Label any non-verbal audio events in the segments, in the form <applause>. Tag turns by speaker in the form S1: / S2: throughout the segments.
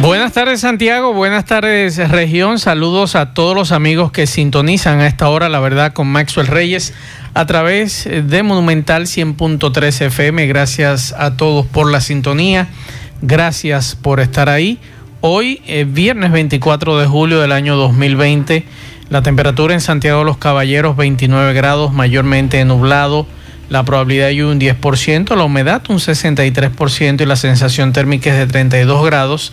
S1: Buenas tardes Santiago, buenas tardes región, saludos a todos los amigos que sintonizan a esta hora, la verdad, con Maxwell Reyes a través de Monumental 100.3 FM. Gracias a todos por la sintonía, gracias por estar ahí. Hoy, eh, viernes 24 de julio del año 2020, la temperatura en Santiago de los Caballeros 29 grados, mayormente nublado la probabilidad de un 10%, la humedad un 63% y la sensación térmica es de 32 grados.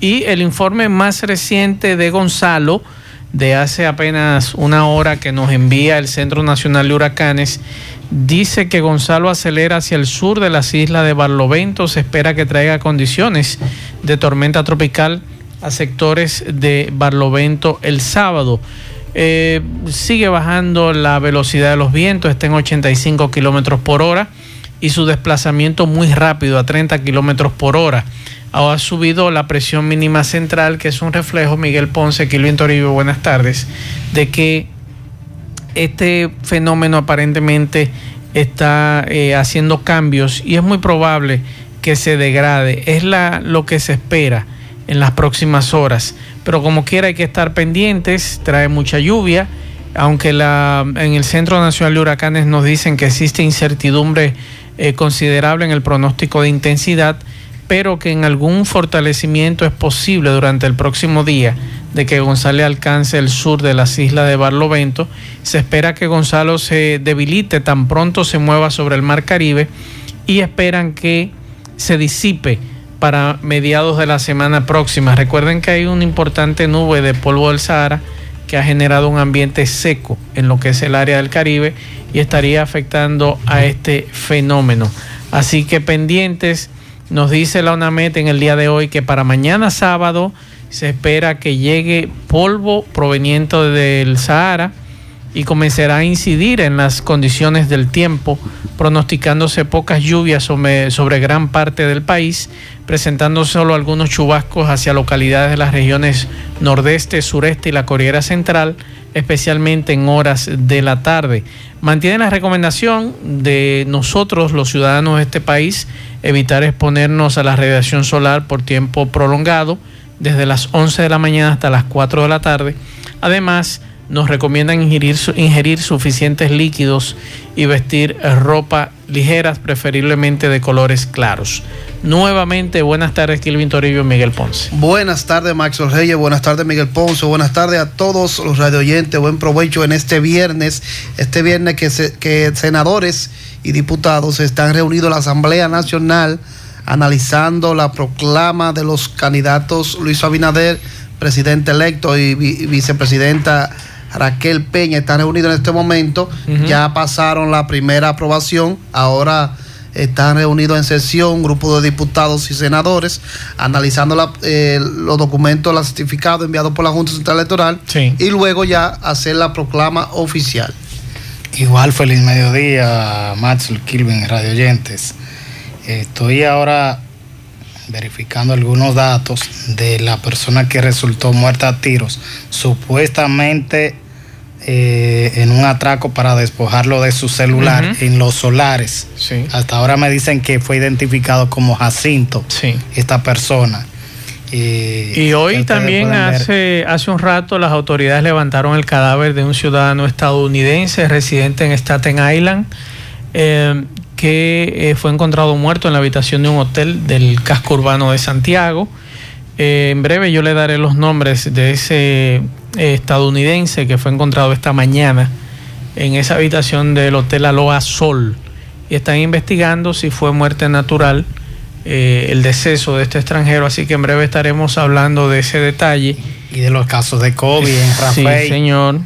S1: Y el informe más reciente de Gonzalo, de hace apenas una hora que nos envía el Centro Nacional de Huracanes, dice que Gonzalo acelera hacia el sur de las islas de Barlovento. Se espera que traiga condiciones de tormenta tropical a sectores de Barlovento el sábado. Eh, sigue bajando la velocidad de los vientos, está en 85 kilómetros por hora y su desplazamiento muy rápido a 30 kilómetros por hora. Ha subido la presión mínima central, que es un reflejo, Miguel Ponce, Kilvin Toribio, buenas tardes, de que este fenómeno aparentemente está eh, haciendo cambios y es muy probable que se degrade. Es la, lo que se espera en las próximas horas. Pero como quiera hay que estar pendientes, trae mucha lluvia, aunque en el Centro Nacional de Huracanes nos dicen que existe incertidumbre eh, considerable en el pronóstico de intensidad, pero que en algún fortalecimiento es posible durante el próximo día de que Gonzalo alcance el sur de las islas de Barlovento. Se espera que Gonzalo se debilite tan pronto se mueva sobre el mar Caribe y esperan que se disipe para mediados de la semana próxima. Recuerden que hay una importante nube de polvo del Sahara que ha generado un ambiente seco en lo que es el área del Caribe y estaría afectando a este fenómeno. Así que pendientes, nos dice la UNAMET en el día de hoy que para mañana sábado se espera que llegue polvo proveniente del Sahara y comenzará a incidir en las condiciones del tiempo, pronosticándose pocas lluvias sobre, sobre, gran parte del país, presentando solo algunos chubascos hacia localidades de las regiones nordeste, sureste y la Corriera Central, especialmente en horas de la tarde. Mantienen la recomendación de nosotros, los ciudadanos de este país, evitar exponernos a la radiación solar por tiempo prolongado, desde las 11 de la mañana hasta las 4 de la tarde. Además, nos recomiendan ingerir, ingerir suficientes líquidos y vestir ropa ligeras, preferiblemente de colores claros. Nuevamente, buenas tardes, Kilvin Torillo y Miguel Ponce.
S2: Buenas tardes, Maxwell Reyes. Buenas tardes, Miguel Ponce. Buenas tardes a todos los radioyentes. Buen provecho en este viernes. Este viernes que, que senadores y diputados están reunidos en la Asamblea Nacional analizando la proclama de los candidatos Luis Abinader, presidente electo, y vicepresidenta Raquel Peña están reunidos en este momento. Uh -huh. Ya pasaron la primera aprobación. Ahora están reunidos en sesión un grupo de diputados y senadores analizando la, eh, los documentos, los certificados enviados por la Junta Central Electoral
S1: sí.
S2: y luego ya hacer la proclama oficial.
S3: Igual feliz mediodía, Maxwell Kilvin, Radio Oyentes. Estoy ahora verificando algunos datos de la persona que resultó muerta a tiros, supuestamente eh, en un atraco para despojarlo de su celular uh -huh. en los solares.
S1: Sí.
S3: Hasta ahora me dicen que fue identificado como Jacinto,
S1: sí.
S3: esta persona.
S1: Eh, y hoy también hace, hace un rato las autoridades levantaron el cadáver de un ciudadano estadounidense residente en Staten Island. Eh, que eh, fue encontrado muerto en la habitación de un hotel del casco urbano de Santiago. Eh, en breve yo le daré los nombres de ese eh, estadounidense que fue encontrado esta mañana en esa habitación del hotel Aloha Sol. Y están investigando si fue muerte natural eh, el deceso de este extranjero, así que en breve estaremos hablando de ese detalle.
S3: Y de los casos de COVID en <laughs> Rafael.
S1: Sí, señor.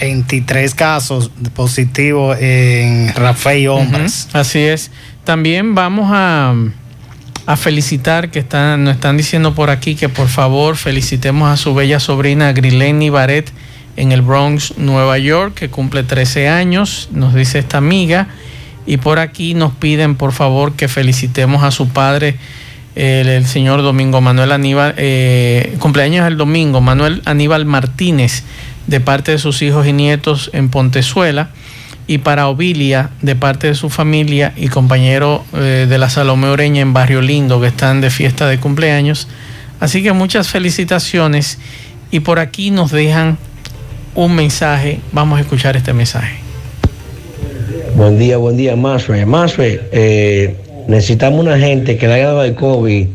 S3: 23 casos positivos en Rafael Hombres.
S1: Uh -huh, así es. También vamos a, a felicitar que están, nos están diciendo por aquí que por favor felicitemos a su bella sobrina Grileni Baret en el Bronx, Nueva York, que cumple 13 años, nos dice esta amiga. Y por aquí nos piden, por favor, que felicitemos a su padre, el, señor Domingo Manuel Aníbal, eh, cumpleaños el domingo, Manuel Aníbal Martínez, de parte de sus hijos y nietos en Pontezuela. Y para Ovilia, de parte de su familia y compañero eh, de la Salomé Oreña en Barrio Lindo, que están de fiesta de cumpleaños. Así que muchas felicitaciones. Y por aquí nos dejan un mensaje. Vamos a escuchar este mensaje.
S4: Buen día, buen día, Masre. Masre, eh, necesitamos una gente que le haya el COVID,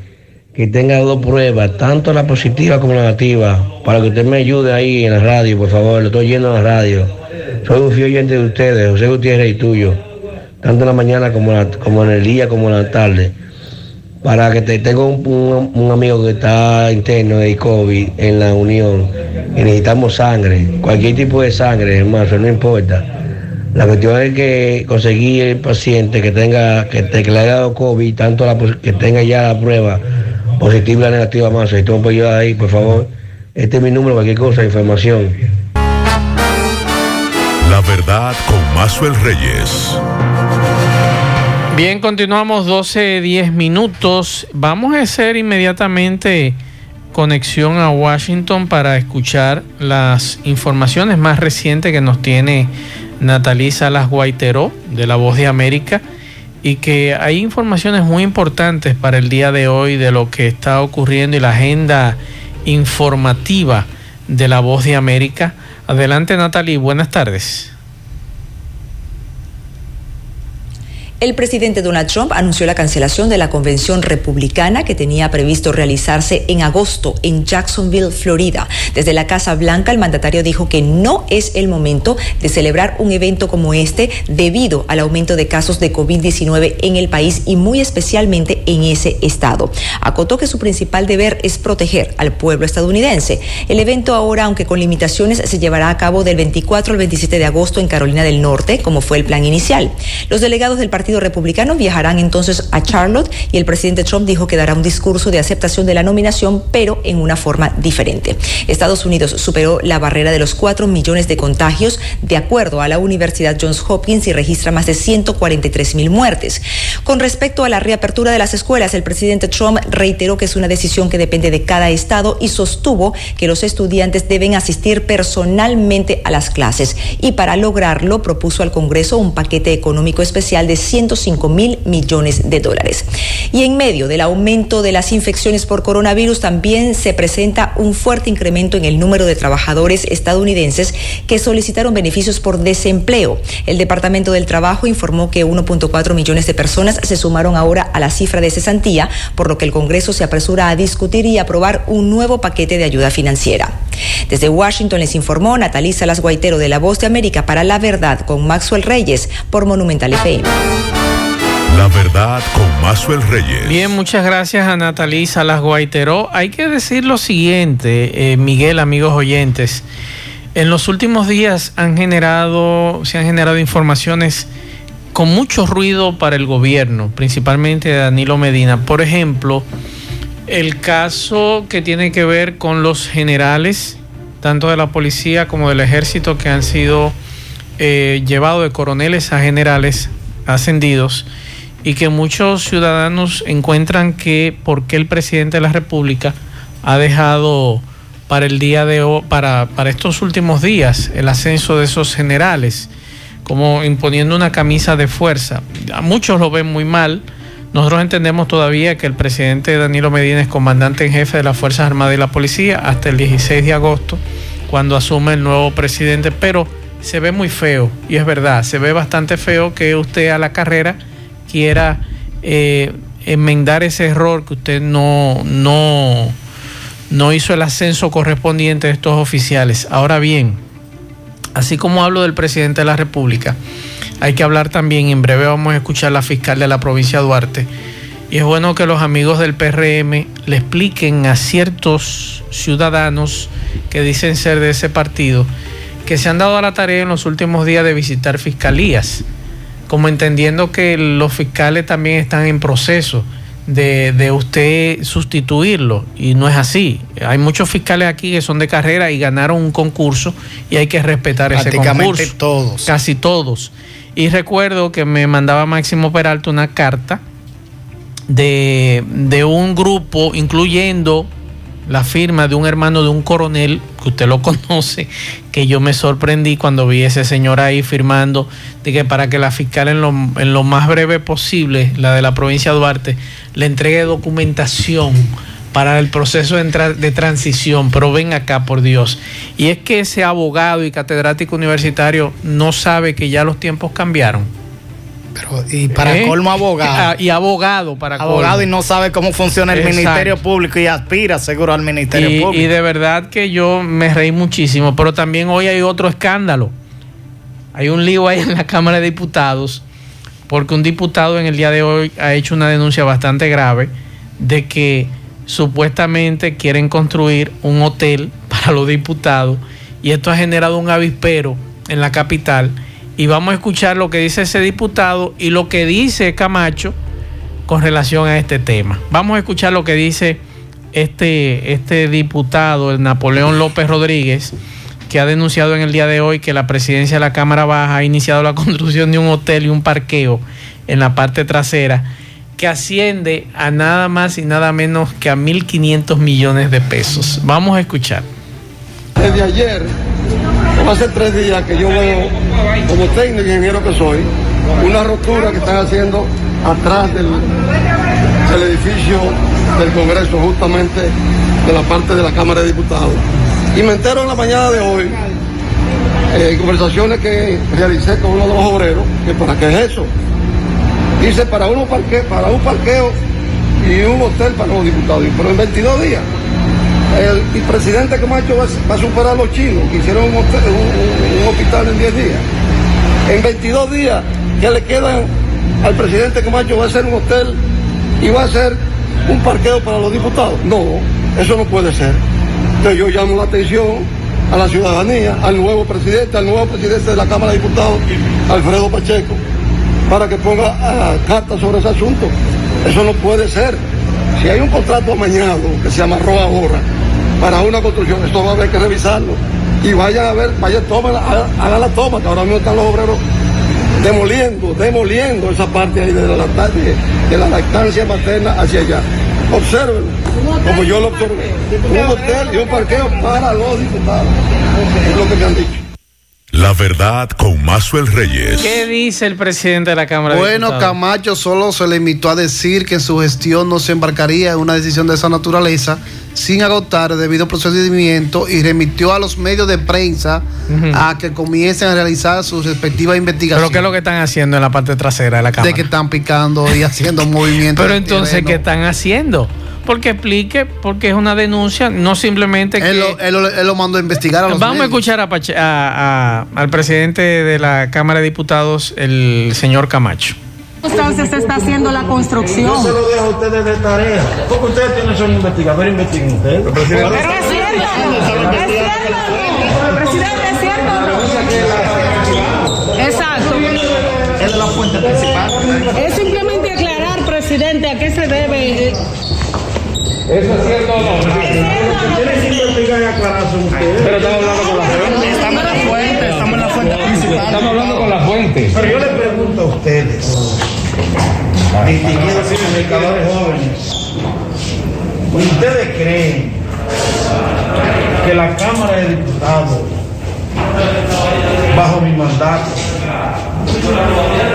S4: que tenga dos pruebas, tanto la positiva como la negativa, para que usted me ayude ahí en la radio, por favor. Lo estoy yendo a la radio. Soy un fiel oyente de ustedes, José Gutiérrez y tuyo, tanto en la mañana como, en el día como en la tarde para que te, tengo un, amigo que está interno de COVID en la Unión y necesitamos sangre, cualquier tipo de sangre, hermano, no importa. La cuestión es que conseguir el paciente que tenga, que, te, le haya dado COVID, tanto que tenga ya la prueba positiva o negativa más. Si tú me puedes ayudar ahí, por favor. Este es mi número, cualquier cosa, información.
S5: La verdad con el Reyes.
S1: Bien, continuamos 12, 10 minutos. Vamos a hacer inmediatamente conexión a Washington para escuchar las informaciones más recientes que nos tiene Natalí Salas Guaiteró de La Voz de América y que hay informaciones muy importantes para el día de hoy de lo que está ocurriendo y la agenda informativa de La Voz de América. Adelante Natalie, buenas tardes.
S6: El presidente Donald Trump anunció la cancelación de la convención republicana que tenía previsto realizarse en agosto en Jacksonville, Florida. Desde la Casa Blanca, el mandatario dijo que no es el momento de celebrar un evento como este debido al aumento de casos de COVID-19 en el país y muy especialmente en ese estado. Acotó que su principal deber es proteger al pueblo estadounidense. El evento ahora, aunque con limitaciones, se llevará a cabo del 24 al 27 de agosto en Carolina del Norte, como fue el plan inicial. Los delegados del partido Partido Republicano viajarán entonces a Charlotte y el presidente Trump dijo que dará un discurso de aceptación de la nominación, pero en una forma diferente. Estados Unidos superó la barrera de los 4 millones de contagios, de acuerdo a la Universidad Johns Hopkins, y registra más de 143 mil muertes. Con respecto a la reapertura de las escuelas, el presidente Trump reiteró que es una decisión que depende de cada estado y sostuvo que los estudiantes deben asistir personalmente a las clases. Y para lograrlo, propuso al Congreso un paquete económico especial de 105 mil millones de dólares. Y en medio del aumento de las infecciones por coronavirus también se presenta un fuerte incremento en el número de trabajadores estadounidenses que solicitaron beneficios por desempleo. El Departamento del Trabajo informó que 1.4 millones de personas se sumaron ahora a la cifra de cesantía, por lo que el Congreso se apresura a discutir y aprobar un nuevo paquete de ayuda financiera. Desde Washington les informó Natalisa Las Guaitero de La Voz de América para La Verdad con Maxwell Reyes por Monumental FM.
S5: La verdad con Mazuel Reyes.
S1: Bien, muchas gracias a Natalí Salas Guaiteró. Hay que decir lo siguiente, eh, Miguel, amigos oyentes. En los últimos días han generado, se han generado informaciones con mucho ruido para el gobierno, principalmente de Danilo Medina. Por ejemplo, el caso que tiene que ver con los generales, tanto de la policía como del ejército, que han sido eh, llevados de coroneles a generales ascendidos y que muchos ciudadanos encuentran que porque el presidente de la República ha dejado para el día de para, para estos últimos días, el ascenso de esos generales, como imponiendo una camisa de fuerza. A muchos lo ven muy mal. Nosotros entendemos todavía que el presidente Danilo Medina es comandante en jefe de las Fuerzas Armadas y la Policía hasta el 16 de agosto, cuando asume el nuevo presidente, pero se ve muy feo, y es verdad, se ve bastante feo que usted a la carrera quiera eh, enmendar ese error que usted no, no, no hizo el ascenso correspondiente de estos oficiales. Ahora bien, así como hablo del presidente de la República, hay que hablar también, en breve vamos a escuchar a la fiscal de la provincia de Duarte, y es bueno que los amigos del PRM le expliquen a ciertos ciudadanos que dicen ser de ese partido, que se han dado a la tarea en los últimos días de visitar fiscalías como entendiendo que los fiscales también están en proceso de, de, usted sustituirlo y no es así. Hay muchos fiscales aquí que son de carrera y ganaron un concurso y hay que respetar ese concurso.
S3: todos.
S1: Casi todos. Y recuerdo que me mandaba Máximo Peralta una carta de, de un grupo incluyendo la firma de un hermano de un coronel, que usted lo <laughs> conoce, que yo me sorprendí cuando vi a ese señor ahí firmando, de que para que la fiscal en lo, en lo más breve posible, la de la provincia de Duarte, le entregue documentación para el proceso de, transición, pero ven acá por Dios. Y es que ese abogado y catedrático universitario no sabe que ya los tiempos cambiaron
S3: pero, y para ¿Eh? colmo abogado.
S1: Ah, y abogado para
S3: Abogado y no sabe cómo funciona el Ministerio Público y aspira seguro al Ministerio
S1: y,
S3: Público.
S1: Y de verdad que yo me reí muchísimo, pero también hoy hay otro escándalo. Hay un lío ahí en la Cámara de Diputados, porque un diputado en el día de hoy ha hecho una denuncia bastante grave de que supuestamente quieren construir un hotel para los diputados y esto ha generado un avispero en la capital y vamos a escuchar lo que dice ese diputado y lo que dice Camacho con relación a este tema. Vamos a escuchar lo que dice este, este diputado, el Napoleón López Rodríguez, que ha denunciado en el día de hoy que la presidencia de la Cámara Baja ha iniciado la <laughs> construcción de un hotel y un parqueo en la parte trasera que asciende a nada más y nada menos que a 1.500 millones de pesos. Vamos a escuchar.
S7: Desde ayer Hace tres días que yo veo, como técnico y ingeniero que soy, una rotura que están haciendo atrás del, edificio del Congreso, justamente de la parte de la Cámara de Diputados. Y me entero en la mañana de hoy, eh, conversaciones que realicé con uno de los obreros, que para qué es eso. Dice para, uno parque, para un parqueo y un hotel para los diputados, pero en 22 días el, presidente Camacho va, va, a superar a los chinos que hicieron un, hospital en 10 días. En 22 días que le quedan al presidente Camacho va a ser un hotel y va a ser un parqueo para los diputados. No, eso no puede ser. Entonces yo llamo la atención a la ciudadanía, al nuevo presidente, al nuevo presidente de la Cámara de Diputados, Alfredo Pacheco, para que ponga uh, carta sobre ese asunto. Eso no puede ser. Si hay un contrato amañado que se amarró ahora, para una construcción. Esto va a haber que revisarlo. Y vayan a ver, vayan, tomen, hagan la toma, que ahora mismo están los obreros demoliendo, demoliendo esa parte ahí de la, lactancia, de la lactancia materna hacia allá. Observen, como yo lo observé, un hotel y un parqueo para los diputados. Es lo que me han dicho.
S5: La verdad con Mazuel Reyes.
S1: ¿Qué dice el presidente de la Cámara
S2: bueno, Camacho solo se limitó a decir que en su gestión no se embarcaría en una decisión de esa naturaleza sin agotar el debido procedimiento y remitió a los medios de prensa a que comiencen a realizar sus respectivas investigaciones.
S1: ¿Pero qué es lo que están haciendo en la parte trasera de la Cámara?
S2: De que están picando y haciendo <laughs> movimientos.
S1: Pero entonces, ¿qué están haciendo? Porque explique, porque es una denuncia, no simplemente que...
S2: Él lo, mandó a investigar a los
S1: Vamos a escuchar a, al presidente de la Cámara de Diputados, el señor Camacho.
S8: Entonces se está haciendo la construcción.
S7: Yo se lo dejo a ustedes de tarea. Porque ustedes tienen son investigadores, investiguen ustedes.
S8: Pero es cierto, es cierto. Presidente, es cierto. Exacto.
S3: Es la fuente principal.
S8: Es simplemente aclarar, presidente, a qué se debe
S7: eso es cierto o no. Tienen que investigar y aclarar ustedes.
S1: Pero estamos hablando con la fuente.
S3: Estamos en la fuente, estamos en la fuente principal.
S1: Estamos hablando con la fuente.
S7: Pero yo les pregunto a ustedes, distinguidos comunicadores jóvenes, ¿ustedes creen que la Cámara de Diputados, bajo mi mandato,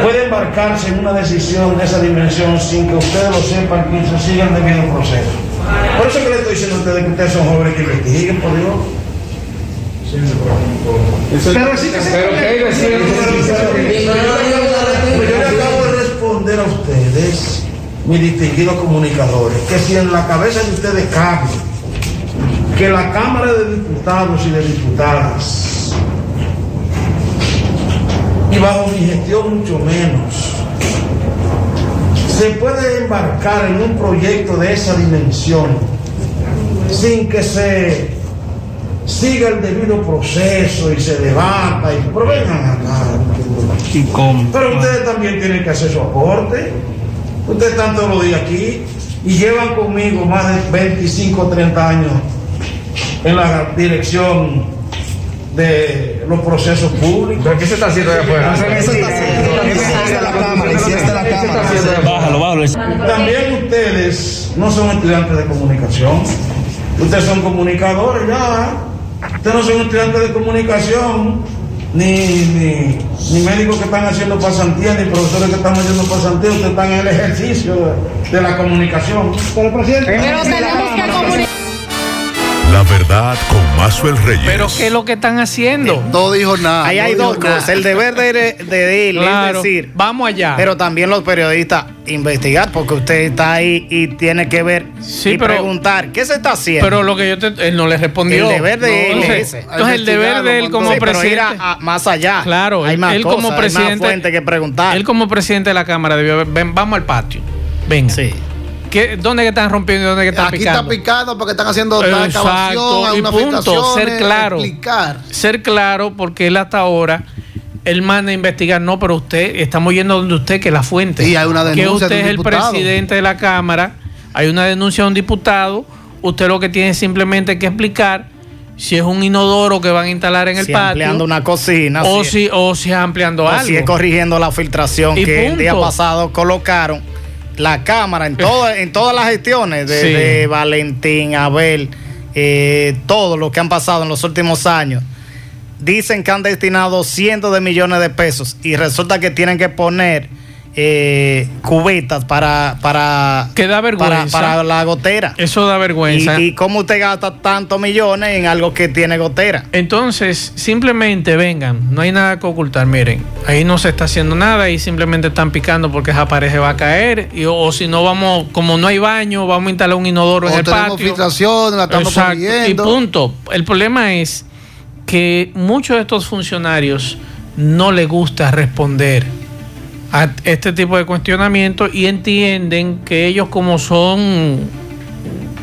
S7: puede embarcarse en una decisión de esa dimensión sin que ustedes lo sepan y se sigan debido proceso? Por eso que le estoy diciendo a ustedes que ustedes son jóvenes que investiguen, por Dios. Pero sí que se Yo le acabo de responder a ustedes, mis distinguidos comunicadores, que si en la cabeza de ustedes cabe que la Cámara de Diputados y de Diputadas, y bajo mi gestión mucho menos, se puede embarcar en un proyecto de esa dimensión sin que se siga el debido proceso y se debata y pero vengan acá. Pero ustedes también tienen que hacer su aporte. Ustedes están todos los días aquí.
S9: y llevan conmigo más de 25 o 30 años en la dirección de los procesos públicos.
S10: ¿Pero qué se está haciendo afuera?
S9: Bájalo, bájalo. También ustedes no son estudiantes de comunicación. Ustedes son comunicadores ya. Ustedes no son estudiantes de comunicación, ni, ni, ni médicos que están haciendo pasantía, ni profesores que están haciendo pasantía. Ustedes están en el ejercicio de, de la comunicación. Pero, presidente,
S8: Pero tenemos que comunicar.
S5: La verdad con Mazuel Reyes.
S1: Pero ¿qué es lo que están haciendo?
S2: No dijo nada.
S3: Ahí
S2: no
S3: hay dos cosas. El deber de, de él
S1: Claro,
S3: es decir,
S1: vamos allá.
S3: pero también los periodistas investigar, porque usted está ahí y tiene que ver
S1: Sí,
S3: y
S1: pero-
S3: preguntar qué se está haciendo.
S1: Pero lo que yo te, él no le respondió.
S3: El deber de él
S1: entonces,
S3: es ese.
S1: entonces el deber de él como
S3: Sí, pero ir
S1: presidente.
S3: a- a- más allá.
S1: Claro,
S3: hay más
S1: él
S3: cosas,
S1: como
S3: hay más
S1: presidente.
S3: fuentes que preguntar.
S1: Él como presidente de la Cámara debió haber. Ven, vamos al patio. Venga.
S3: Sí.
S1: ¿Qué, ¿Dónde que están rompiendo y dónde que están
S2: Aquí
S1: picando?
S2: está picando porque están haciendo
S1: Exacto,
S2: excavación, hay
S1: y
S2: unas
S1: punto, ser claro.
S2: explicar.
S1: Ser claro, porque él hasta ahora. Él manda a investigar, no, pero usted, estamos yendo donde usted, que la fuente.
S2: Sí, hay una
S1: Que
S2: denuncia
S1: usted
S2: de un
S1: es el
S2: diputado.
S1: presidente de la Cámara, hay una denuncia de un diputado, usted lo que tiene simplemente que explicar si es un inodoro que van a instalar en el
S3: si
S1: patio.
S3: ampliando una cocina.
S1: o
S3: si,
S1: si, o si es ampliando
S3: o
S1: algo.
S3: si es corrigiendo la filtración
S1: Y
S3: que el día
S1: punto.
S3: pasado colocaron la cámara en, todo, <laughs> en todas las gestiones de,
S1: Sí.
S3: de Valentín, Abel, eh, todo lo que han pasado en los últimos años. Dicen que han destinado cientos de millones de pesos y resulta que tienen que poner eh, cubetas para, para,
S1: Que da vergüenza.
S3: para la gotera.
S1: Eso da vergüenza.
S3: Y, y cómo usted gasta tantos millones en algo que tiene gotera.
S1: Entonces, simplemente vengan, no hay nada que ocultar. Miren, ahí no se está haciendo nada y simplemente están picando porque esa pared se va a caer. Y, o, si no, vamos, como no hay baño, vamos a instalar un inodoro
S2: O
S1: en el patio.
S2: filtraciones, la estamos
S1: y punto. El problema es que muchos de estos funcionarios no les gusta responder a este tipo de cuestionamientos y entienden que ellos como son,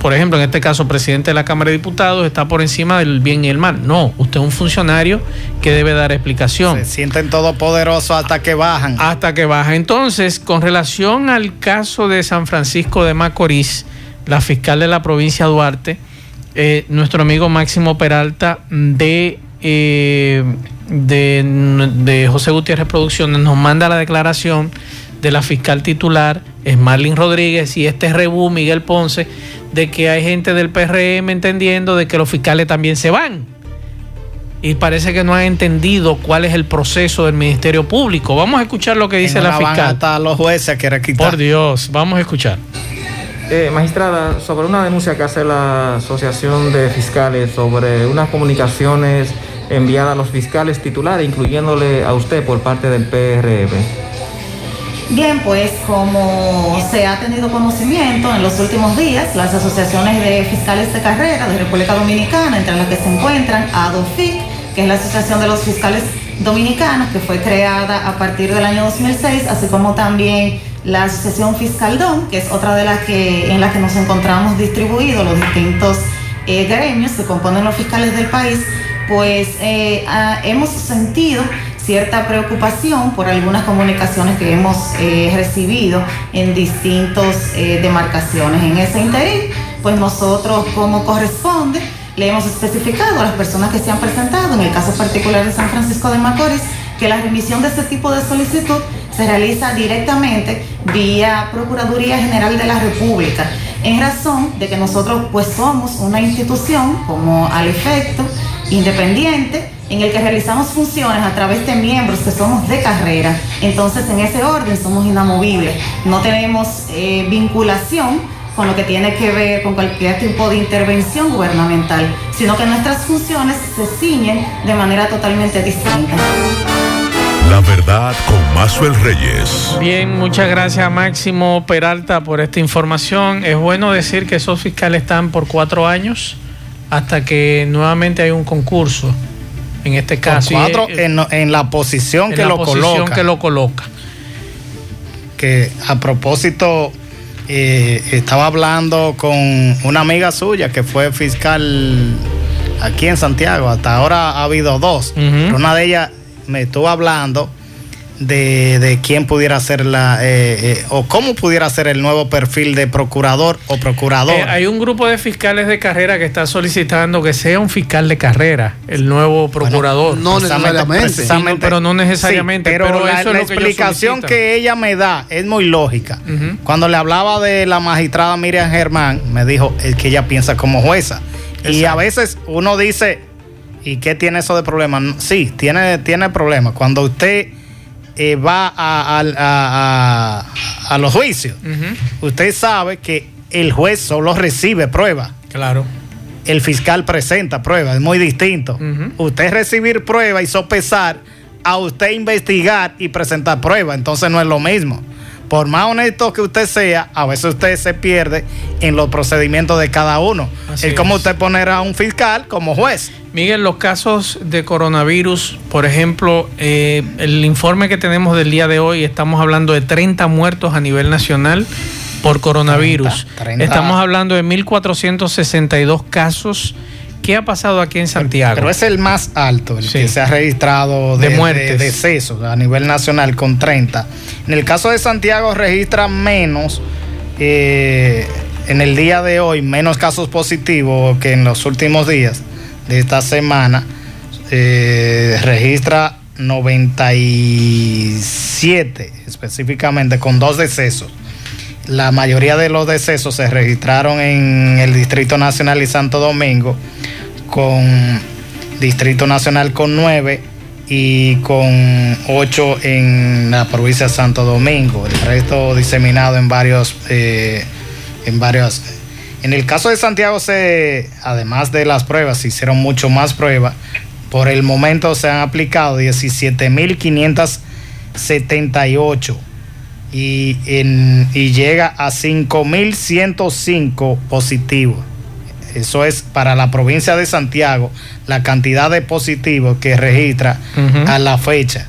S1: por ejemplo, en este caso, presidente de la Cámara de Diputados, está por encima del bien y el mal. No, usted es un funcionario que debe dar explicación
S3: Se sienten todopoderosos hasta que bajan.
S1: hasta que baja. Entonces, con relación al caso de San Francisco de Macorís, la fiscal de la provincia de Duarte, eh, nuestro amigo Máximo Peralta de, eh, de, de José Gutiérrez Producciones nos manda la declaración de la fiscal titular, es Marlene Rodríguez, y este rebú Miguel Ponce, de que hay gente del PRM entendiendo de que los fiscales también se van y parece que no han entendido cuál es el proceso del Ministerio Público. Vamos a escuchar lo que dice
S3: En
S1: la
S3: van
S1: fiscal.
S3: hasta los jueces quitar.
S1: Por Dios, vamos a escuchar.
S11: Eh, magistrada, sobre una denuncia que hace la Asociación de Fiscales sobre unas comunicaciones enviadas a los fiscales titulares, incluyéndole a usted por parte del PRM.
S12: Bien, pues como se ha tenido conocimiento en los últimos días, las asociaciones de fiscales de carrera de República Dominicana, entre las que se encuentran ADOFIC, que es la Asociación de los Fiscales Dominicanos, que fue creada a partir del año 2006, así como también la Asociación Fiscal DOM, que es otra de las que en las que nos encontramos distribuidos los distintos eh, gremios que componen los fiscales del país, pues eh, hemos sentido cierta preocupación por algunas comunicaciones que hemos eh, recibido en distintas demarcaciones. En ese interín, pues nosotros como corresponde, le hemos especificado a las personas que se han presentado, en el caso particular de San Francisco de Macorís, que la remisión de este tipo de solicitud se realiza directamente vía Procuraduría General de la República, en razón de que nosotros pues somos una institución como al efecto independiente en el que realizamos funciones a través de miembros que somos de carrera. Entonces, en ese orden somos inamovibles. No tenemos eh, vinculación con lo que tiene que ver con cualquier tipo de intervención gubernamental, sino que nuestras funciones se ciñen de manera totalmente distinta.
S5: La verdad con Mazuel Reyes.
S1: Bien, muchas gracias Máximo Peralta por esta información. Es bueno decir que esos fiscales están por cuatro años hasta que nuevamente hay un concurso. En este
S3: Por
S1: caso.
S3: cuatro, en, en la posición
S1: en
S3: que
S1: la
S3: lo
S1: posición
S3: coloca.
S1: que lo coloca.
S3: que a propósito eh, estaba hablando con una amiga suya que fue fiscal aquí en Santiago. Hasta ahora ha habido dos. Una de ellas me estuvo hablando de, de quién pudiera ser la eh, eh, o cómo pudiera ser el nuevo perfil de procurador o procurador.
S1: Eh, hay un grupo de fiscales de carrera que está solicitando que sea un fiscal de carrera el nuevo procurador.
S2: no necesariamente.
S1: Sí, no, pero no necesariamente.
S3: Sí, pero,
S1: pero
S3: la,
S1: eso es
S3: la explicación que ella me da es muy lógica. Cuando le hablaba de la magistrada Miriam Germán, me dijo es que ella piensa como jueza. Y a veces uno dice, ¿y qué tiene eso de problema? Sí, tiene, tiene problema. Cuando usted eh, va a, a- a- a- a los juicios, usted sabe que el juez solo recibe pruebas.
S1: Claro.
S3: El fiscal presenta pruebas, es muy distinto. Usted recibir pruebas y sopesar, a usted investigar y presentar pruebas, entonces no es lo mismo. Por más honesto que usted sea, a veces usted se pierde en los procedimientos de cada uno.
S1: Así
S3: es como usted poner a un fiscal como juez.
S1: Miguel, los casos de coronavirus, por ejemplo, eh, el informe que tenemos del día de hoy, estamos hablando de 30 muertos a nivel nacional por coronavirus.
S3: 30, 30.
S1: Estamos hablando de 1.462 casos. ¿Qué ha pasado aquí en Santiago?
S3: Pero es el más alto, el
S1: Sí.
S3: que se ha registrado
S1: De
S3: de,
S1: muertes.
S3: de decesos a nivel nacional con 30. En el caso de Santiago registra menos, eh, en el día de hoy, menos casos positivos que en los últimos días de esta semana. Eh, registra 97 específicamente con dos decesos. La mayoría de los decesos se registraron en el Distrito Nacional y Santo Domingo, con Distrito Nacional con 9 y con 8 en la provincia de Santo Domingo. El resto diseminado en varios, eh, en varios. En el caso de Santiago, se, además de las pruebas, se hicieron mucho más pruebas. Por el momento se han aplicado 17.578 y, en- y llega a 5.105 positivos. Eso es para la provincia de Santiago la cantidad de positivos que registra a la fecha.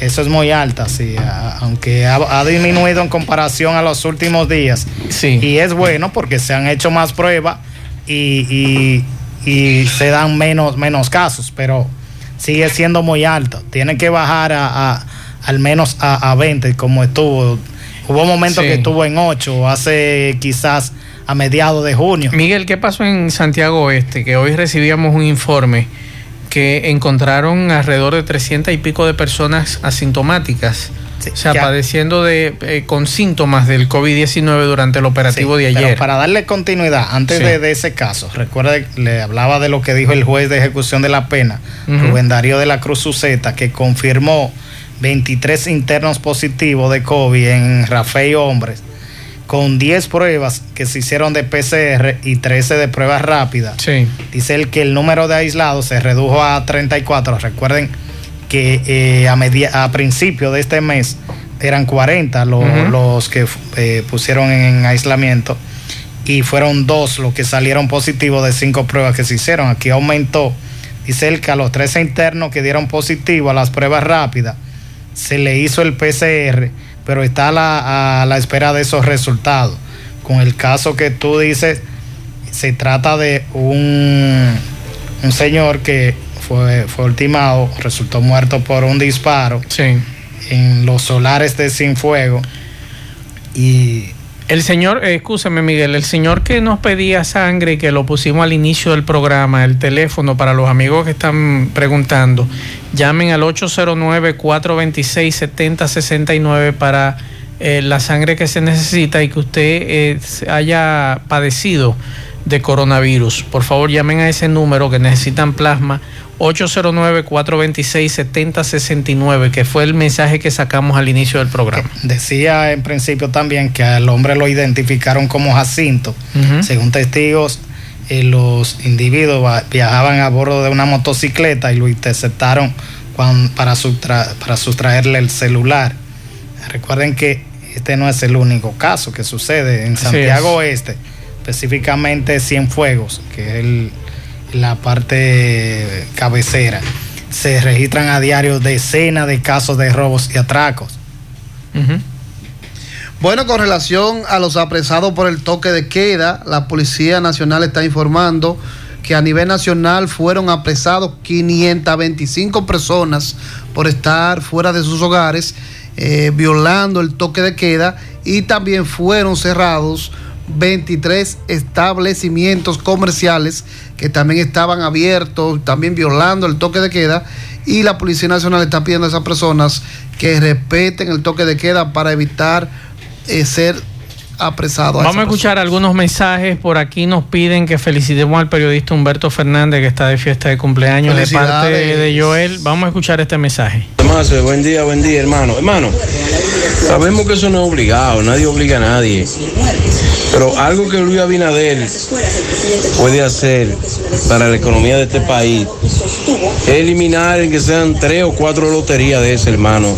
S3: Eso es muy alta, sí, a- aunque ha, ha disminuido en comparación a los últimos días.
S1: Sí.
S3: Y es bueno porque se han hecho más pruebas y, y- y se dan menos, menos casos, pero sigue siendo muy alto. Tiene que bajar a, a- al menos a, a 20 como estuvo. Hubo momentos
S1: Sí.
S3: que estuvo en 8, hace quizás a mediados de junio.
S1: Miguel, ¿qué pasó en Santiago Oeste? Que hoy recibíamos un informe que encontraron alrededor de 300 y pico de personas asintomáticas. o sea,
S3: ya.
S1: padeciendo de, eh, con síntomas del COVID-19 durante el operativo
S3: Sí,
S1: de
S3: pero
S1: ayer.
S3: para darle continuidad, antes
S1: Sí.
S3: de, de ese caso, recuerda, que le hablaba de lo que dijo el juez de ejecución de la pena. Rubén Darío de la Cruz Uceta, que confirmó 23 internos positivos de COVID en Rafael Hombres, con 10 pruebas que se hicieron de PCR y 13 de pruebas rápidas.
S1: Sí.
S3: Dice él que el número de aislados se redujo a 34. Recuerden que eh, a, media, a principio de este mes eran 40 lo-
S1: Ujú.
S3: los que eh, pusieron en aislamiento y fueron dos los que salieron positivos de cinco pruebas que se hicieron. Aquí aumentó. Dice él que a los 13 internos que dieron positivo a las pruebas rápidas se le hizo el PCR, pero está a la, a la espera de esos resultados. Con el caso que tú dices, se trata de un, un señor que fue, fue ultimado, resultó muerto por un disparo en los solares de Cienfuego. Y
S1: El señor, eh, escúchame Miguel, el señor que nos pedía sangre y que lo pusimos al inicio del programa, el teléfono para los amigos que están preguntando, llamen al 809-426-7069 para eh, la sangre que se necesita y que usted eh, haya padecido de coronavirus. Por favor, llamen a ese número que necesitan plasma. 809-426-7069, que fue el mensaje que sacamos al inicio del programa.
S3: decía en principio también que al hombre lo identificaron como Jacinto. Según testigos, eh, los individuos viajaban a bordo de una motocicleta y lo interceptaron para, subtra- para sustraerle el celular. Recuerden que este no es el único caso que sucede en Santiago Oeste, específicamente Cienfuegos, que es el- la parte cabecera. Se registran a diario decenas de casos de robos y atracos.
S2: Bueno, con relación a los apresados por el toque de queda, la Policía Nacional está informando que a nivel nacional fueron apresados 525 personas por estar fuera de sus hogares, eh, violando el toque de queda y también fueron cerrados 23 establecimientos comerciales que también estaban abiertos, también violando el toque de queda y la Policía Nacional está pidiendo a esas personas que respeten el toque de queda para evitar eh, ser apresados.
S1: Vamos a escuchar algunos mensajes. Por aquí nos piden que felicitemos al periodista Humberto Fernández que está de fiesta de cumpleaños de parte de Joel. Vamos a escuchar este mensaje.
S10: Buen día, buen día, hermano. Hermano, sabemos que eso no es obligado, nadie obliga a nadie. Pero algo que Luis Abinader puede hacer para la economía de este país es eliminar en que sean tres o cuatro loterías de ese, hermano.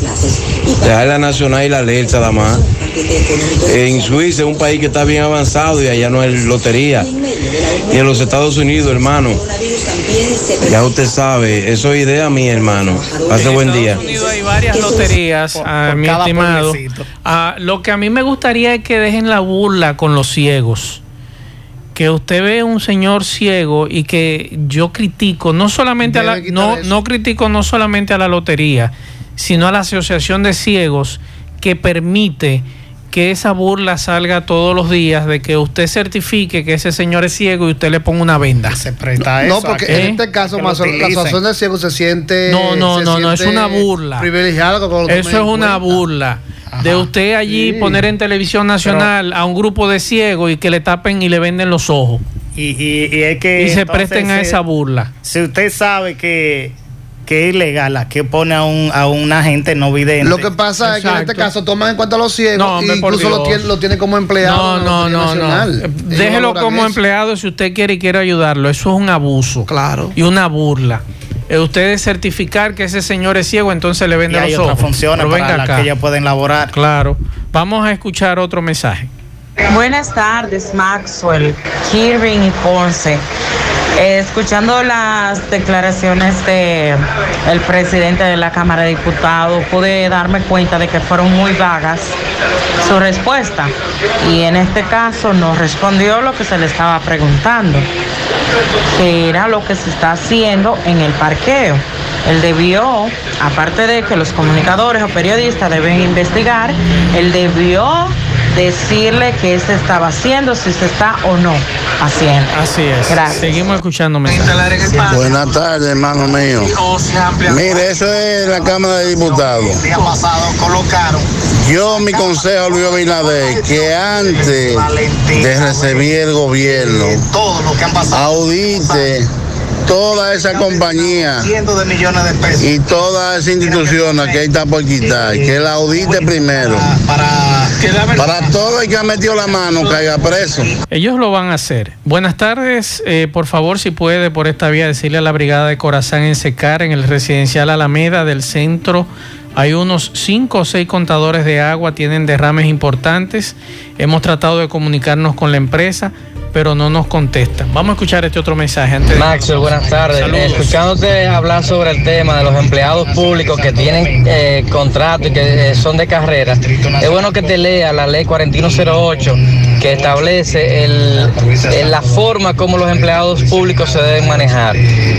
S10: Dejar la nacional y la alerta, nada más. En Es un país que está bien avanzado y allá no hay lotería. Y en los Estados Unidos, hermano. Ya usted sabe, eso es idea mía, hermano. Pase buen día.
S1: hay varias loterías, ah, mi estimado. Ah, lo que a mí me gustaría es que dejen la burla con los ciegos. Que usted ve un señor ciego y que yo critico, no solamente a la, no, no critico no solamente a la lotería, sino a la asociación de ciegos que permite que esa burla salga todos los días de que usted certifique que ese señor es ciego y usted le ponga una venda.
S2: Se presta no, porque en este caso, más la asociación de ciegos se siente.
S1: No, no, no, no, es una burla.
S2: Privilegiado
S1: Eso es una burla. De usted allí poner en televisión nacional a un grupo de ciegos y que le tapen y le venden los ojos.
S3: Y, es que.
S1: Y se presten a esa burla.
S3: Si usted sabe que que es ilegal, a que pone a, un, a una gente no vidente.
S2: Lo que pasa es que en este caso toman en cuenta a los ciegos e incluso lo tiene, lo tiene, como empleado.
S1: No, no, no, Déjelo como empleado si usted quiere y quiere ayudarlo. Eso es un abuso.
S2: Claro.
S1: Y una burla. Eh, usted certificar que ese señor es ciego, entonces le vende
S3: y hay
S1: los ojos.
S3: funciones para las que ellos pueden laborar.
S1: Claro. Vamos a escuchar otro mensaje.
S13: Buenas tardes, Maxwell, Kirvin y Ponce. Escuchando las declaraciones de el presidente de la Cámara de Diputados, pude darme cuenta de que fueron muy vagas su respuesta. Y en este caso no respondió lo que se le estaba preguntando, que era lo que se está haciendo en el parqueo. Él debió, aparte de que los comunicadores o periodistas deben investigar, él debió decirle qué se estaba haciendo, si se está o no haciendo.
S1: Así es. Gracias. Seguimos escuchando
S14: Buenas tardes, hermano mío. Mire, eso es la Cámara de Diputados. Yo mi consejo a Luis Abinader que antes de recibir el gobierno audite toda esa compañía
S15: cientos de millones de pesos
S14: y todas esas instituciones que ahí está por quitar, que la audite primero. Para, para todo el que ha metido la mano caiga preso.
S1: Ellos lo van a hacer. Buenas tardes, eh, por favor, si puede por esta vía decirle a la Brigada de Corazán en Secar, en el residencial Alameda del centro. Hay unos cinco o seis contadores de agua, tienen derrames importantes. Hemos tratado de comunicarnos con la empresa pero no nos contestan. Vamos a escuchar este otro mensaje. Antes
S16: Maxwell, buenas tardes. Escuchándote hablar sobre el tema de los empleados públicos que tienen eh, contrato y que eh, son de carrera, es bueno que te lea la ley 4108 que establece el, la forma como los empleados públicos se deben manejar.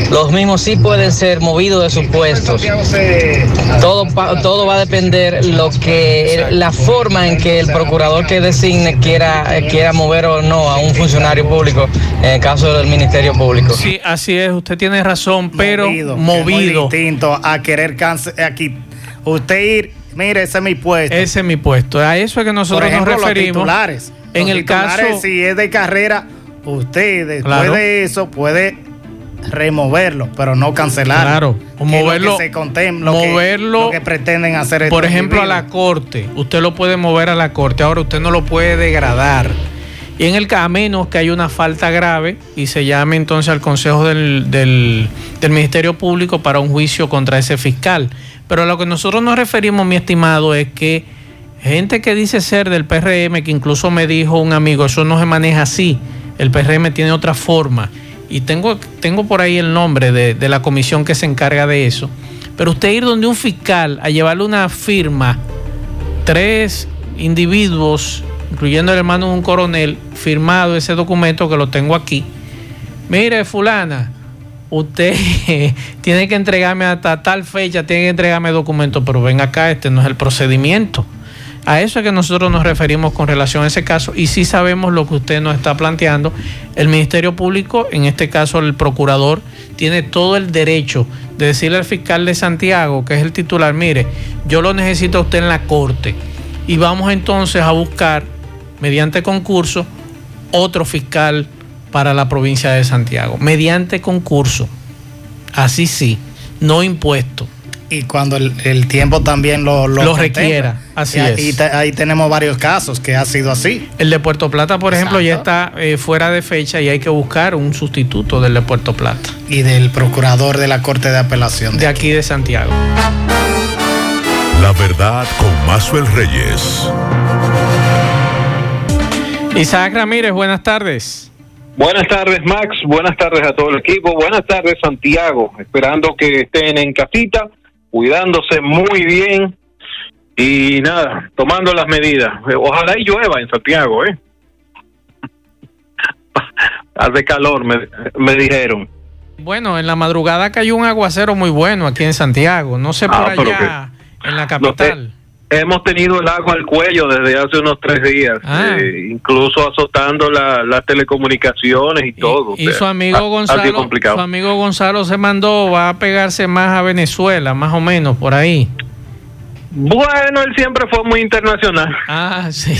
S16: Los mismos sí pueden ser movidos de sus puestos. Todo, todo va a depender lo que la forma en que el procurador que designe quiera, quiera mover o no a un funcionario público en el caso del Ministerio Público.
S1: Sí, así es, usted tiene razón, pero movido.
S3: distinto a querer aquí. Usted ir, mire, ese es mi puesto.
S1: Ese es mi puesto. A eso es que nosotros nos referimos.
S3: Los titulares.
S1: En el caso.
S3: Si es de carrera, usted después de eso puede removerlo, pero no cancelarlo.
S1: Claro, o moverlo.
S3: se moverlo. lo que, pretenden hacer.
S1: Por ejemplo, a la corte. Usted lo puede mover a la corte. Ahora usted no lo puede degradar. Y en el a menos que haya una falta grave y se llame entonces al Consejo del, del, Ministerio Público para un juicio contra ese fiscal. Pero a lo que nosotros nos referimos, mi estimado, es que gente que dice ser del PRM, que incluso me dijo un amigo, eso no se maneja así, el PRM tiene otra forma. Y tengo, tengo por ahí el nombre de, de la comisión que se encarga de eso. Pero usted ir donde un fiscal a llevarle una firma, tres individuos incluyendo el hermano de un coronel, firmado ese documento que lo tengo aquí, mire fulana, usted <laughs> tiene que entregarme hasta tal fecha, tiene que entregarme documentos, pero ven acá, este no es el procedimiento. A eso es que nosotros nos referimos con relación a ese caso y sí sabemos lo que usted nos está planteando. El Ministerio Público, en este caso el procurador, tiene todo el derecho de decirle al fiscal de Santiago, que es el titular, mire, yo lo necesito a usted en la corte y vamos entonces a buscar, mediante concurso, otro fiscal para la provincia de Santiago, mediante concurso. Así sí, no impuesto
S3: y cuando el, tiempo también lo,
S1: lo, requiera. Así
S3: y, es. ahí tenemos varios casos que ha sido así.
S1: El de Puerto Plata, por ejemplo, ya está eh, fuera de fecha y hay que buscar un sustituto del de Puerto Plata.
S3: Y del procurador de la Corte de Apelación.
S1: De, aquí. de Santiago.
S5: La verdad con Mazuel Reyes.
S1: Isaac Ramírez, buenas tardes.
S15: Buenas tardes, Max. Buenas tardes a todo el equipo. Buenas tardes, Santiago. Esperando que estén en casita cuidándose muy bien y nada, tomando las medidas. Ojalá y llueva en Santiago, ¿eh? <laughs> Hace calor, me, me, dijeron.
S1: Bueno, en la madrugada cayó un aguacero muy bueno aquí en Santiago, no sé por ah, allá, en la capital.
S15: Hemos tenido el agua al cuello desde hace unos tres días, ah. eh, incluso azotando las telecomunicaciones y, todo.
S1: Y su amigo Gonzalo, su amigo Gonzalo se mandó, va a pegarse más a Venezuela, más o menos por ahí.
S15: Bueno, él siempre fue muy internacional.
S1: Ah, sí. <laughs>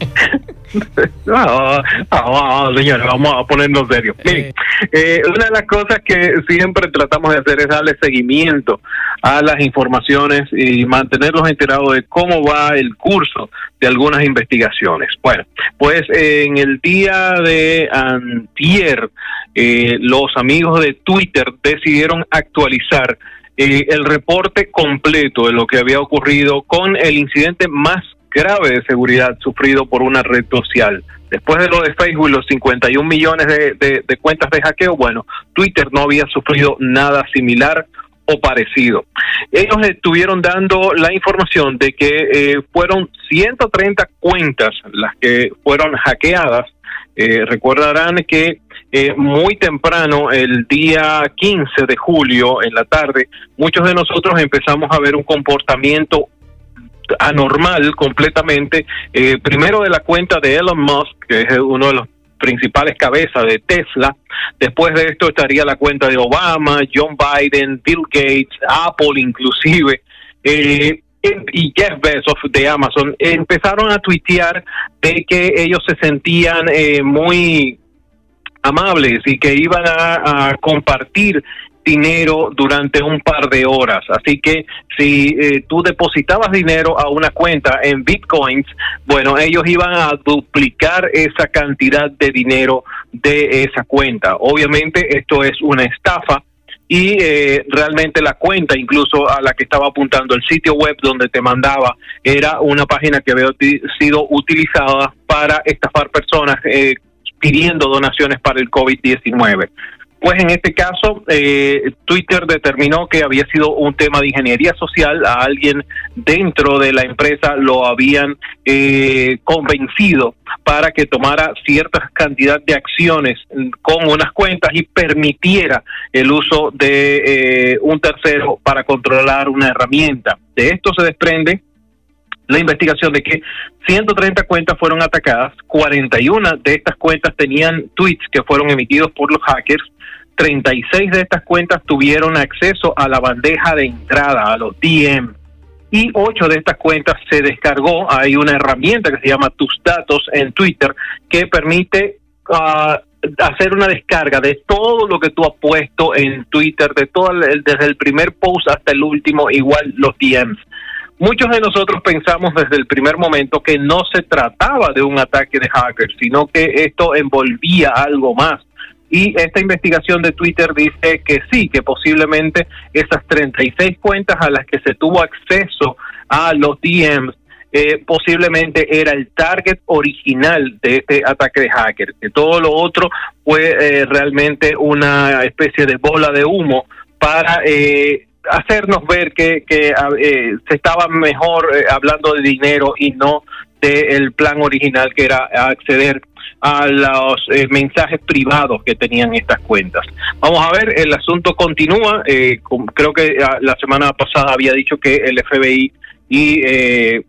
S1: <laughs> <laughs>
S15: Ah, ah, ah, señores, vamos a ponernos serios. Eh. Eh, una de las cosas que siempre tratamos de hacer es darle seguimiento a las informaciones y mantenerlos enterados de cómo va el curso de algunas investigaciones. Bueno, pues en el día de antier, eh, los amigos de Twitter decidieron actualizar el reporte completo de lo que había ocurrido con el incidente más grave de seguridad sufrido por una red social. Después de lo de Facebook y los 51 millones de, de, cuentas de hackeo, bueno, Twitter no había sufrido nada similar o parecido. Ellos estuvieron dando la información de que eh, fueron 130 cuentas las que fueron hackeadas. Eh, recordarán que eh, muy temprano, el día 15 de julio, en la tarde, muchos de nosotros empezamos a ver un comportamiento anormal completamente, eh, primero de la cuenta de Elon Musk, que es uno de los principales cabezas de Tesla. Después de esto estaría la cuenta de Obama, John Biden, Bill Gates, Apple inclusive. Eh, y Jeff Bezos de Amazon empezaron a tuitear de que ellos se sentían eh, muy amables y que iban a compartir dinero durante un par de horas. Así que si eh, tú depositabas dinero a una cuenta en bitcoins, bueno, ellos iban a duplicar esa cantidad de dinero de esa cuenta. Obviamente esto es una estafa y eh, realmente la cuenta, incluso a la que estaba apuntando el sitio web donde te mandaba, era una página que había sido utilizada para estafar personas eh, pidiendo donaciones para el COVID-19. Pues en este caso, eh, Twitter determinó que había sido un tema de ingeniería social, a alguien dentro de la empresa lo habían eh, convencido para que tomara cierta cantidad de acciones con unas cuentas y permitiera el uso de eh, un tercero para controlar una herramienta. De esto se desprende la investigación de que 130 cuentas fueron atacadas, 41 de estas cuentas tenían tweets que fueron emitidos por los hackers 36 de estas cuentas tuvieron acceso a la bandeja de entrada, a los DM, y 8 de estas cuentas se descargó. Hay una herramienta que se llama Tus Datos en Twitter que permite ah, hacer una descarga de todo lo que tú has puesto en Twitter, de todo desde el primer post hasta el último, igual los DMs. Muchos de nosotros pensamos desde el primer momento que no se trataba de un ataque de hackers, sino que esto envolvía algo más y esta investigación de Twitter dice que sí, que posiblemente esas 36 cuentas a las que se tuvo acceso a los DMs eh, posiblemente era el target original de este ataque de hacker, que todo lo otro fue eh, realmente una especie de bola de humo para eh, hacernos ver que, que se estaba mejor hablando de dinero y no del plan original que era acceder a los eh, mensajes privados que tenían estas cuentas. Vamos a ver, el asunto continúa. Eh, creo que ah, la semana pasada había dicho que el FBI y eh,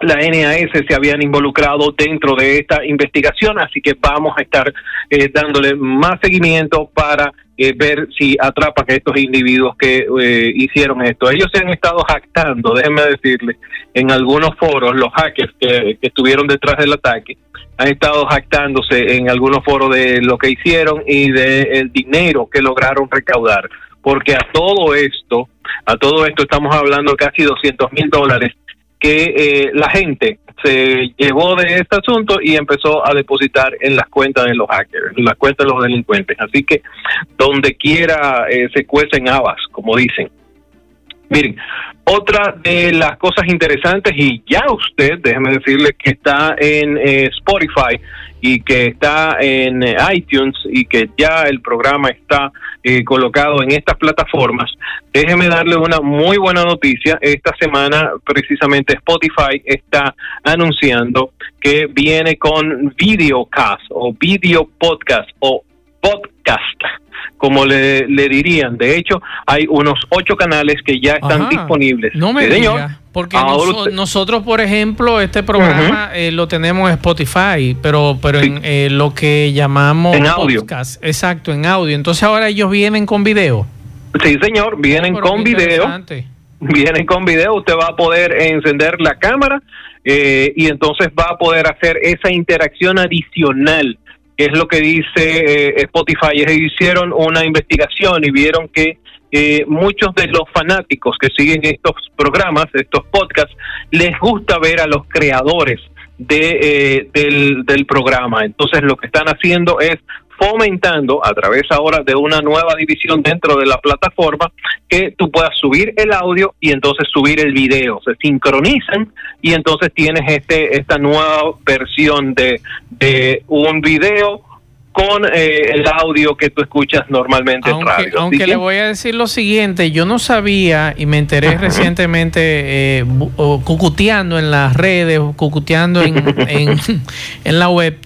S15: la NAS se habían involucrado dentro de esta investigación, así que vamos a estar eh, dándole más seguimiento para eh, ver si atrapan a estos individuos que eh, hicieron esto. Ellos se han estado jactando, déjenme decirle, en algunos foros, los hackers que, estuvieron detrás del ataque, han estado jactándose en algunos foros de lo que hicieron y del dinero que lograron recaudar. Porque a todo esto, a todo esto estamos hablando casi 200 mil dólares que eh, la gente se llevó de este asunto y empezó a depositar en las cuentas de los hackers, en las cuentas de los delincuentes. Así que donde quiera eh, se cuecen habas, como dicen. Miren, otra de las cosas interesantes, y ya usted, déjeme decirle que está en eh, Spotify y que está en iTunes y que ya el programa está eh, colocado en estas plataformas, déjeme darle una muy buena noticia. Esta semana precisamente Spotify está anunciando que viene con videocast o video podcast o podcast como le, dirían. De hecho, hay unos ocho canales que ya están disponibles.
S1: No me diga, porque nosotros, por ejemplo, este programa eh, lo tenemos en Spotify, pero, pero en eh, lo que llamamos
S15: en audio.
S1: Exacto, en audio. Entonces ahora ellos vienen con video.
S15: Sí, señor, vienen con video. Vienen con video, usted va a poder encender la cámara eh, y entonces va a poder hacer esa interacción adicional es lo que dice eh, Spotify. Ellos hicieron una investigación y vieron que eh, muchos de los fanáticos que siguen estos programas, estos podcasts, les gusta ver a los creadores de, eh, del, del programa. Entonces lo que están haciendo es fomentando a través ahora de una nueva división dentro de la plataforma que tú puedas subir el audio y entonces subir el video. Se sincronizan y entonces tienes este esta nueva versión de, de un video con eh, el audio que tú escuchas normalmente
S1: aunque,
S15: en radio.
S1: Aunque le voy a decir lo siguiente, yo no sabía y me enteré recientemente eh, cucuteando en las redes, cucuteando en, <laughs> en, en la web,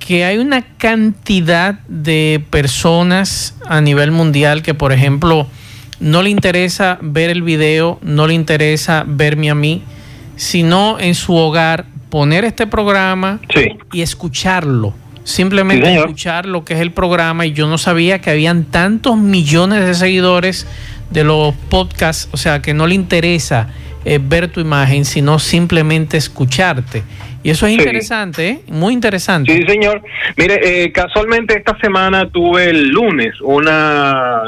S1: que hay una cantidad de personas a nivel mundial que, por ejemplo, no le interesa ver el video, no le interesa verme a mí, sino en su hogar poner este programa y escucharlo. Simplemente escuchar lo que es el programa y yo no sabía que habían tantos millones de seguidores de los podcasts, o sea, que no le interesa eh, ver tu imagen, sino simplemente escucharte. Y eso es interesante, ¿eh? muy interesante.
S15: Sí, señor. Mire, eh, casualmente esta semana tuve el lunes una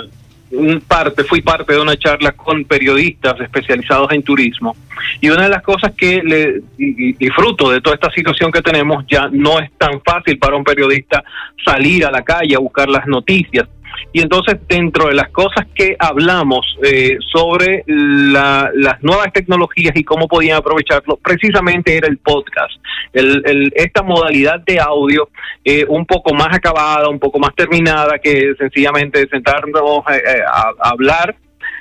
S15: un parte, fui parte de una charla con periodistas especializados en turismo y una de las cosas que le y, fruto de toda esta situación que tenemos ya no es tan fácil para un periodista salir a la calle a buscar las noticias y entonces, dentro de las cosas que hablamos eh, sobre las nuevas tecnologías y cómo podían aprovecharlo, precisamente era el podcast. El, esta modalidad de audio eh, un poco más acabada, un poco más terminada que sencillamente sentarnos eh, a, hablar.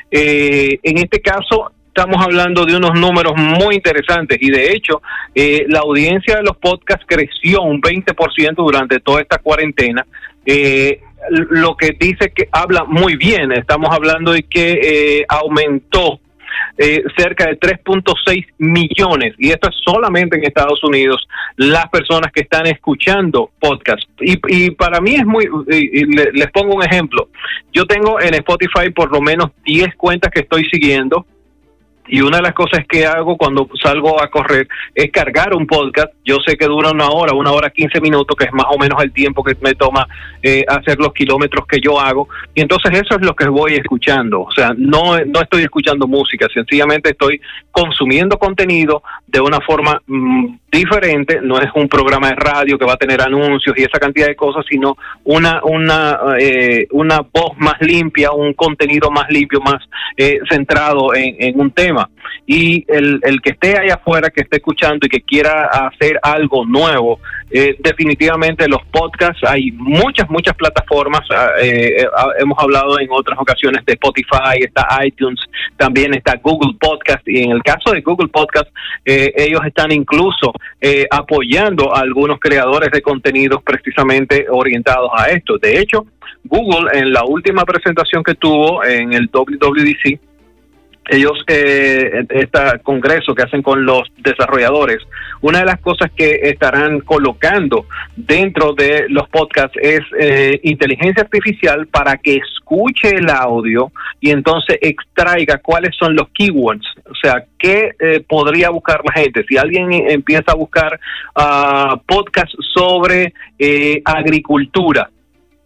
S15: en este caso, estamos hablando de unos números muy interesantes y de hecho la audiencia de los podcasts creció un 20% durante toda esta cuarentena. Eh, lo que dice que habla muy bien. Estamos hablando de que eh, aumentó eh, cerca de 3.6 millones, y esto es solamente en Estados Unidos, las personas que están escuchando podcast. Y, y para mí es muy, les pongo un ejemplo, yo tengo en Spotify por lo menos 10 cuentas que estoy siguiendo, y una de las cosas que hago cuando salgo a correr es cargar un podcast. Yo sé que dura una hora, una hora quince minutos, que es más o menos el tiempo que me toma eh, hacer los kilómetros que yo hago. Y entonces eso es lo que voy escuchando. O sea, no, no estoy escuchando música, sencillamente estoy consumiendo contenido de una forma mm, diferente. No es un programa de radio que va a tener anuncios y esa cantidad de cosas, sino una, una, eh, una voz más limpia, un contenido más limpio, más eh, centrado en un tema y el, que esté allá afuera, que esté escuchando y que quiera hacer algo nuevo, eh, definitivamente los podcasts, hay muchas, muchas plataformas, ah, eh, ah, hemos hablado en otras ocasiones de Spotify, está iTunes, también está Google Podcast y en el caso de Google Podcast, eh, ellos están incluso apoyando a algunos creadores de contenidos precisamente orientados a esto. De hecho, Google en la última presentación que tuvo en el WWDC, ellos, eh, este congreso que hacen con los desarrolladores, una de las cosas que estarán colocando dentro de los podcasts es eh, inteligencia artificial para que escuche el audio y entonces extraiga cuáles son los keywords, o sea, qué eh, podría buscar la gente. Si alguien empieza a buscar uh, podcasts sobre eh, agricultura,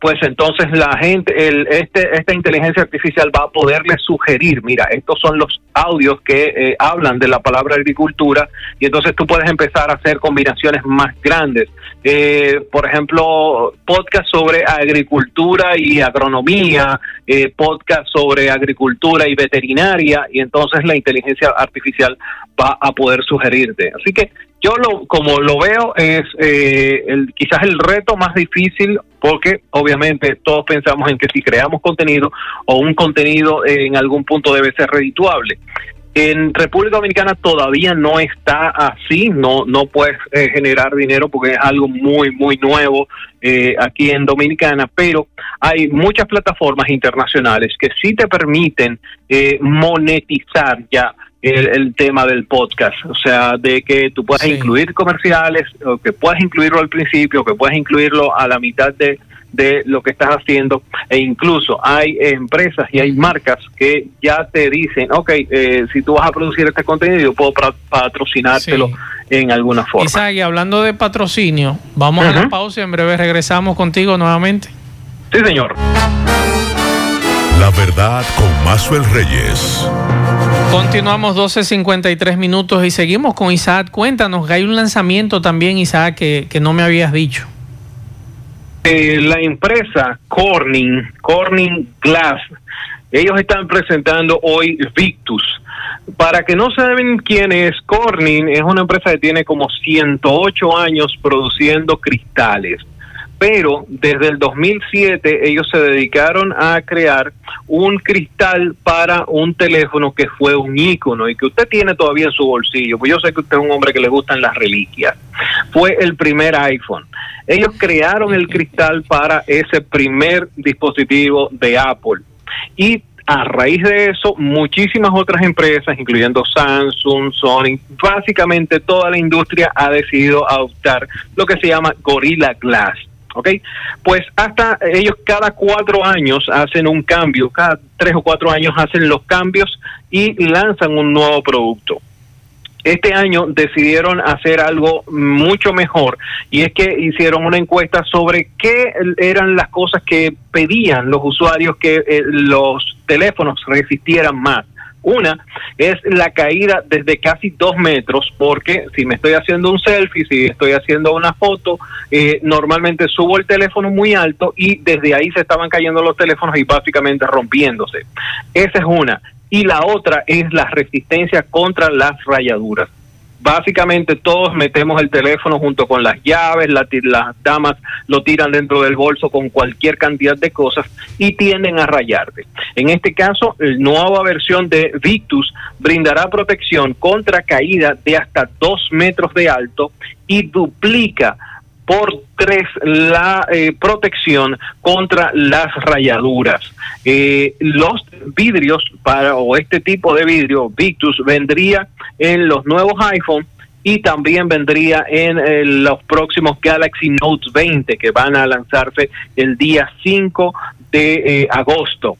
S15: pues entonces la gente, el, este, esta inteligencia artificial va a poderle sugerir, mira, estos son los audios que eh, hablan de la palabra agricultura y entonces tú puedes empezar a hacer combinaciones más grandes. Eh, por ejemplo, podcast sobre agricultura y agronomía, eh, podcast sobre agricultura y veterinaria y entonces la inteligencia artificial va a poder sugerirte. Así que yo lo, como lo veo es eh, el, quizás el reto más difícil porque obviamente todos pensamos en que si creamos contenido o un contenido en algún punto debe ser redituable. En República Dominicana todavía no está así, no no puedes eh, generar dinero porque es algo muy muy nuevo eh, aquí en Dominicana, pero hay muchas plataformas internacionales que sí te permiten monetizar ya el, tema del podcast, o sea, de que tú puedas incluir comerciales, o que puedas incluirlo al principio, que puedas incluirlo a la mitad de, de lo que estás haciendo e incluso hay empresas y hay marcas que ya te dicen, ok, eh, si tú vas a producir este contenido, yo puedo patrocinártelo en alguna forma.
S1: Isaac, y hablando de patrocinio, vamos a la pausa y en breve regresamos contigo nuevamente.
S15: Sí, señor.
S5: La verdad con el Reyes.
S1: Continuamos 12.53 minutos y seguimos con Isaac. Cuéntanos hay un lanzamiento también, Isaac, que, que no me habías dicho.
S15: Eh, la empresa Corning, Corning Glass, ellos están presentando hoy Victus. Para que no saben quién es Corning, es una empresa que tiene como 108 años produciendo cristales pero desde el 2007 ellos se dedicaron a crear un cristal para un teléfono que fue un ícono y que usted tiene todavía en su bolsillo. Pues yo sé que usted es un hombre que le gustan las reliquias. Fue el primer iPhone. Ellos crearon el cristal para ese primer dispositivo de Apple. Y a raíz de eso, muchísimas otras empresas, incluyendo Samsung, Sony, básicamente toda la industria ha decidido adoptar lo que se llama Gorilla Glass ¿ok? Pues hasta ellos cada cuatro años hacen un cambio, cada tres o cuatro años hacen los cambios y lanzan un nuevo producto. Este año decidieron hacer algo mucho mejor y es que hicieron una encuesta sobre qué eran las cosas que pedían los usuarios que eh, los teléfonos resistieran más. Una es la caída desde casi dos metros, porque si me estoy haciendo un selfie, si estoy haciendo una foto, eh, normalmente subo el teléfono muy alto y desde ahí se estaban cayendo los teléfonos y básicamente rompiéndose. Esa es una. Y la otra es la resistencia contra las rayaduras básicamente todos metemos el teléfono junto con las llaves, las damas lo tiran dentro del bolso con cualquier cantidad de cosas y tienden a rayarte. En este caso, la nueva versión de Victus brindará protección contra caída de hasta dos metros de alto y duplica por tres la eh, protección contra las rayaduras. Eh, los vidrios para o este tipo de vidrio Victus vendría en los nuevos iPhone y también vendría en eh, los próximos Galaxy Note 20 que van a lanzarse el día 5 de agosto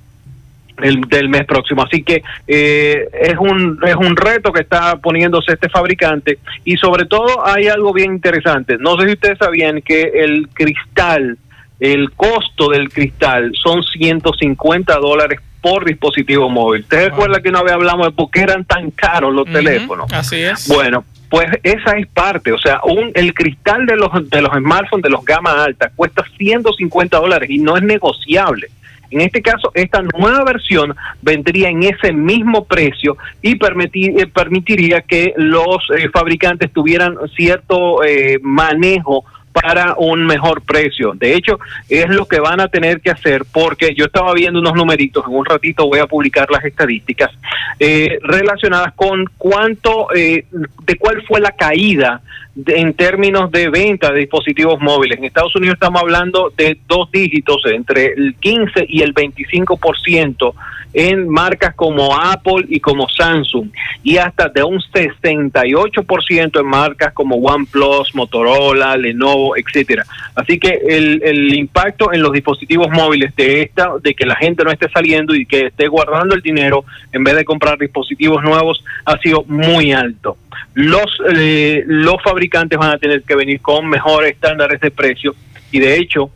S15: el, del mes próximo. Así que eh, es, un, es un reto que está poniéndose este fabricante y sobre todo hay algo bien interesante. No sé si ustedes sabían que el cristal, el costo del cristal son 150 dólares por dispositivo móvil. ¿Ustedes recuerdan que una vez hablamos de por qué eran tan caros los teléfonos?
S1: Así es.
S15: Bueno, pues esa es parte, o sea, un, el cristal de los, de los smartphones de los gama alta cuesta 150 dólares y no es negociable En este caso, esta nueva versión vendría en ese mismo precio y eh, permitiría que los eh, fabricantes tuvieran cierto eh, manejo para un mejor precio. De hecho, es lo que van a tener que hacer porque yo estaba viendo unos numeritos, en un ratito voy a publicar las estadísticas eh, relacionadas con cuánto, eh, de cuál fue la caída en términos de venta de dispositivos móviles. En Estados Unidos estamos hablando de dos dígitos, entre el 15 y el 25% en marcas como Apple y como Samsung y hasta de un 68% en marcas como OnePlus, Motorola, Lenovo, etcétera. Así que el, el impacto en los dispositivos móviles de esta, de que la gente no esté saliendo y que esté guardando el dinero en vez de comprar dispositivos nuevos, ha sido muy alto. Los eh, los fabricantes van a tener que venir con mejores estándares de precio y de hecho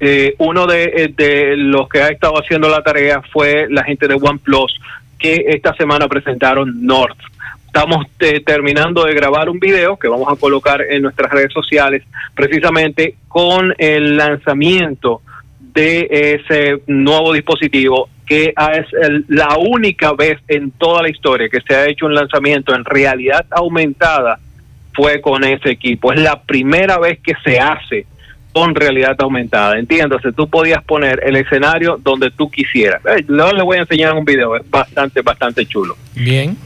S15: eh, uno de, eh, de los que ha estado haciendo la tarea fue la gente de OnePlus que esta semana presentaron North. Estamos eh, terminando de grabar un video que vamos a colocar en nuestras redes sociales precisamente con el lanzamiento de ese nuevo dispositivo que es el- la única vez en toda la historia que se ha hecho un lanzamiento en realidad aumentada fue con ese equipo. Es la primera vez que se hace con realidad aumentada. Entiéndase, tú podías poner el escenario donde tú quisieras. Eh, Luego les voy a enseñar un video, es bastante, bastante chulo.
S1: Bien.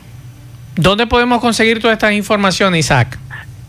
S1: ¿Dónde podemos conseguir toda esta información, Isaac?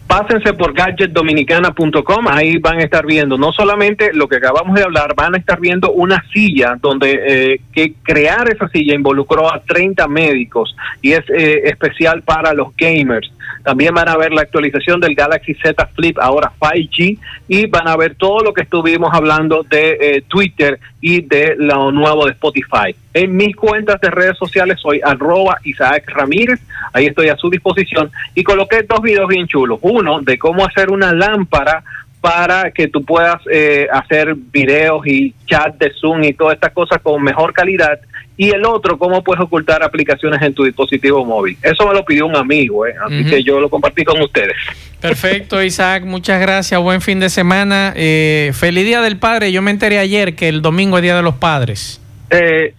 S15: Pásense por gadgetdominicana.com, ahí van a estar viendo no solamente lo que acabamos de hablar, van a estar viendo una silla donde eh, que crear esa silla involucró a 30 médicos y es eh, especial para los gamers. También van a ver la actualización del Galaxy Z Flip, ahora 5G, y van a ver todo lo que estuvimos hablando de eh, Twitter y de lo nuevo de Spotify. En mis cuentas de redes sociales soy arroba Isaac Ramírez, ahí estoy a su disposición, y coloqué dos videos bien chulos. Uno de cómo hacer una lámpara para que tú puedas eh, hacer videos y chat de Zoom y todas estas cosas con mejor calidad. Y el otro, cómo puedes ocultar aplicaciones en tu dispositivo móvil. Eso me lo pidió un amigo, ¿eh? así que yo lo compartí con ustedes.
S1: Perfecto, Isaac, muchas gracias. Buen fin de semana. Eh, feliz Día del Padre. Yo me enteré ayer que el domingo es Día de los Padres.
S15: Eh,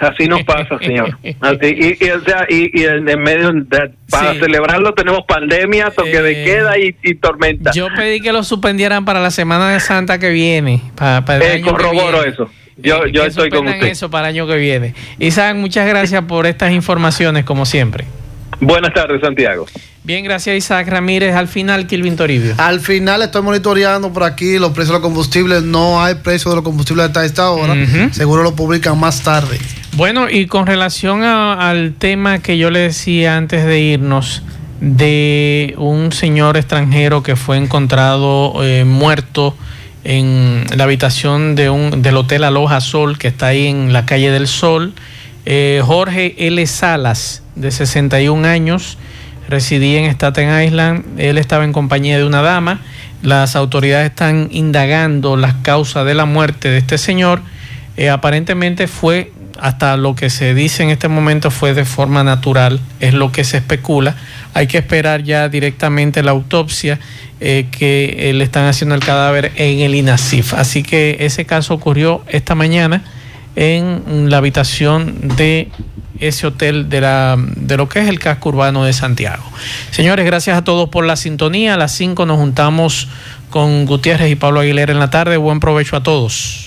S15: así nos pasa, señor. Así, y, y, o sea, y, y en, medio de, para
S1: Sí.
S15: celebrarlo tenemos pandemia, toque de queda y, y tormenta.
S1: Yo pedí que lo suspendieran para la Semana de Santa que viene. Para,
S15: Eh, corroboro
S1: viene.
S15: eso. Yo, yo
S1: que
S15: estoy con usted.
S1: eso para el año que viene. Isaac, muchas gracias por estas informaciones, como siempre.
S15: Buenas tardes, Santiago.
S1: Bien, gracias Isaac Ramírez. Al final, Kilvin Toribio.
S2: Al final estoy monitoreando por aquí los precios de los combustibles. No hay precio de los combustibles hasta esta hora. Seguro lo publican más tarde.
S1: Bueno, y con relación a- al tema que yo le decía antes de irnos, de un señor extranjero que fue encontrado eh, muerto en la habitación de un, del Hotel Aloha Sol, que está ahí en la calle del Sol. Eh, Jorge L. Salas, de 61 años, residía en Staten Island. Él estaba en compañía de una dama. Las autoridades están indagando las causas de la muerte de este señor. Eh, aparentemente fue, hasta lo que se dice en este momento, fue de forma natural, es lo que se especula. Hay que esperar ya directamente la autopsia eh, que eh, le están haciendo el cadáver en el INASIF. Así que ese caso ocurrió esta mañana en la habitación de ese hotel de, la, de lo que es el casco urbano de Santiago. Señores, gracias a todos por la sintonía. A las 5 nos juntamos con Gutiérrez y Pablo Aguilera en la tarde. Buen provecho a todos.